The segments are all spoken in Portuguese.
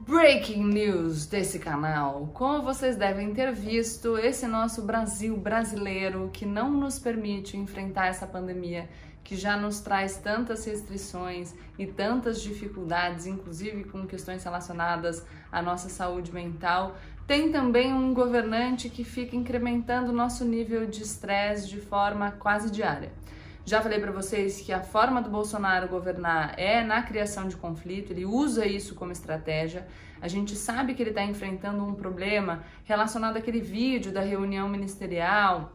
Breaking news desse canal. Como vocês devem ter visto, esse nosso Brasil brasileiro que não nos permite enfrentar essa pandemia, que já nos traz tantas restrições e tantas dificuldades, inclusive com questões relacionadas à nossa saúde mental, tem também um governante que fica incrementando o nosso nível de estresse de forma quase diária. Já falei para vocês que a forma do Bolsonaro governar é na criação de conflito, ele usa isso como estratégia. A gente sabe que ele está enfrentando um problema relacionado àquele vídeo da reunião ministerial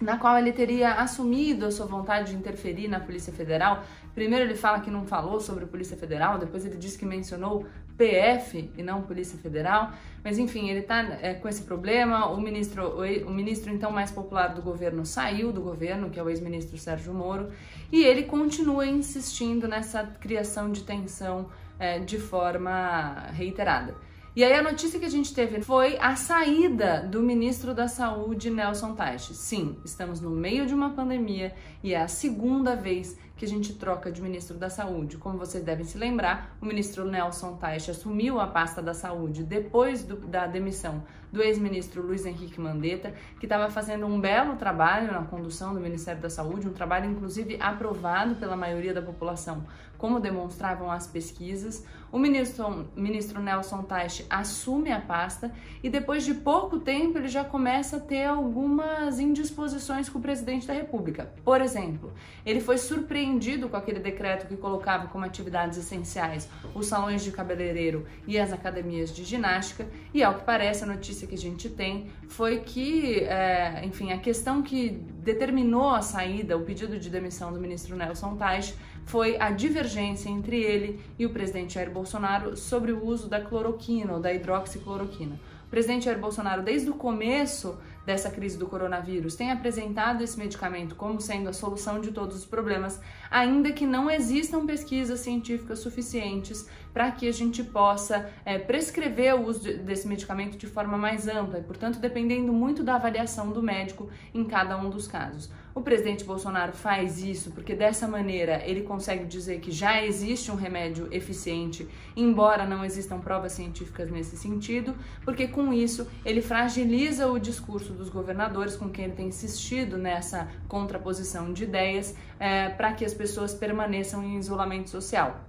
na qual ele teria assumido a sua vontade de interferir na Polícia Federal. Primeiro ele fala que não falou sobre a Polícia Federal, depois ele diz que mencionou PF e não Polícia Federal. Mas enfim, ele está é, com esse problema. O ministro, o, ministro então mais popular do governo saiu do governo, que é o ex-ministro Sérgio Moro, e ele continua insistindo nessa criação de tensão é, de forma reiterada. E aí a notícia que a gente teve foi a saída do ministro da Saúde, Nelson Teich. Sim, estamos no meio de uma pandemia e é a segunda vez que a gente troca de ministro da Saúde. Como vocês devem se lembrar, o ministro Nelson Teich assumiu a pasta da Saúde depois do, da demissão do ex-ministro Luiz Henrique Mandetta, que estava fazendo um belo trabalho na condução do Ministério da Saúde, um trabalho inclusive aprovado pela maioria da população, como demonstravam as pesquisas. O ministro, ministro Nelson Teich assume a pasta e depois de pouco tempo ele já começa a ter algumas indisposições com o presidente da República. Por exemplo, ele foi surpreendido com aquele decreto que colocava como atividades essenciais os salões de cabeleireiro e as academias de ginástica, e ao que parece, a notícia que a gente tem foi que, é, enfim, a questão que determinou a saída, o pedido de demissão do ministro Nelson Teich, foi a divergência entre ele e o presidente Jair Bolsonaro sobre o uso da cloroquina ou da hidroxicloroquina. O presidente Jair Bolsonaro, desde o começo dessa crise do coronavírus, tem apresentado esse medicamento como sendo a solução de todos os problemas, ainda que não existam pesquisas científicas suficientes para que a gente possa é, prescrever o uso desse medicamento de forma mais ampla e, portanto, dependendo muito da avaliação do médico em cada um dos casos. O presidente Bolsonaro faz isso porque dessa maneira ele consegue dizer que já existe um remédio eficiente, embora não existam provas científicas nesse sentido, porque com isso ele fragiliza o discurso dos governadores com quem ele tem insistido nessa contraposição de ideias é, para que as pessoas permaneçam em isolamento social.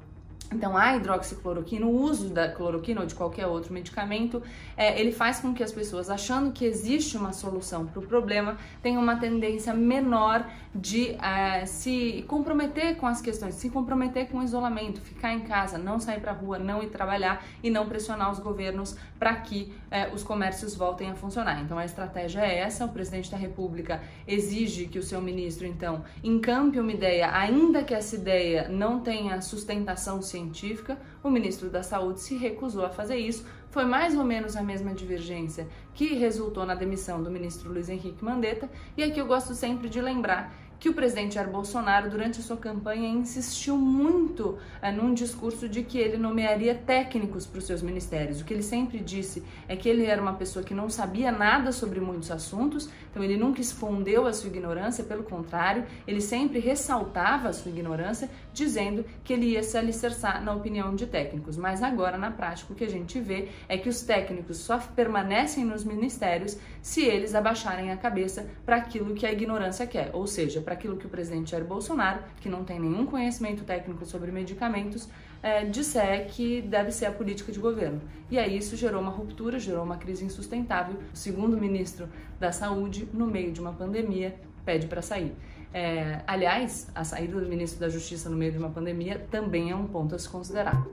Então, a hidroxicloroquina, o uso da cloroquina ou de qualquer outro medicamento, é, ele faz com que as pessoas, achando que existe uma solução para o problema, tenham uma tendência menor de é, se comprometer com as questões, se comprometer com o isolamento, ficar em casa, não sair para a rua, não ir trabalhar e não pressionar os governos para que é, os comércios voltem a funcionar. Então, a estratégia é essa: o presidente da República exige que o seu ministro, então, encampe uma ideia, ainda que essa ideia não tenha sustentação científica científica, o ministro da Saúde se recusou a fazer isso. Foi mais ou menos a mesma divergência que resultou na demissão do ministro Luiz Henrique Mandetta. E aqui eu gosto sempre de lembrar que o presidente Jair Bolsonaro, durante a sua campanha, insistiu muito é, num discurso de que ele nomearia técnicos para os seus ministérios. O que ele sempre disse é que ele era uma pessoa que não sabia nada sobre muitos assuntos, então ele nunca escondeu a sua ignorância, pelo contrário, ele sempre ressaltava a sua ignorância, dizendo que ele ia se alicerçar na opinião de técnicos. Mas agora, na prática, o que a gente vê é que os técnicos só permanecem nos ministérios se eles abaixarem a cabeça para aquilo que a ignorância quer, ou seja, para aquilo que o presidente Jair Bolsonaro, que não tem nenhum conhecimento técnico sobre medicamentos, é, disser que deve ser a política de governo. E aí isso gerou uma ruptura, gerou uma crise insustentável. O segundo ministro da Saúde, no meio de uma pandemia, pede para sair. É, aliás, a saída do ministro da Justiça no meio de uma pandemia também é um ponto a se considerar.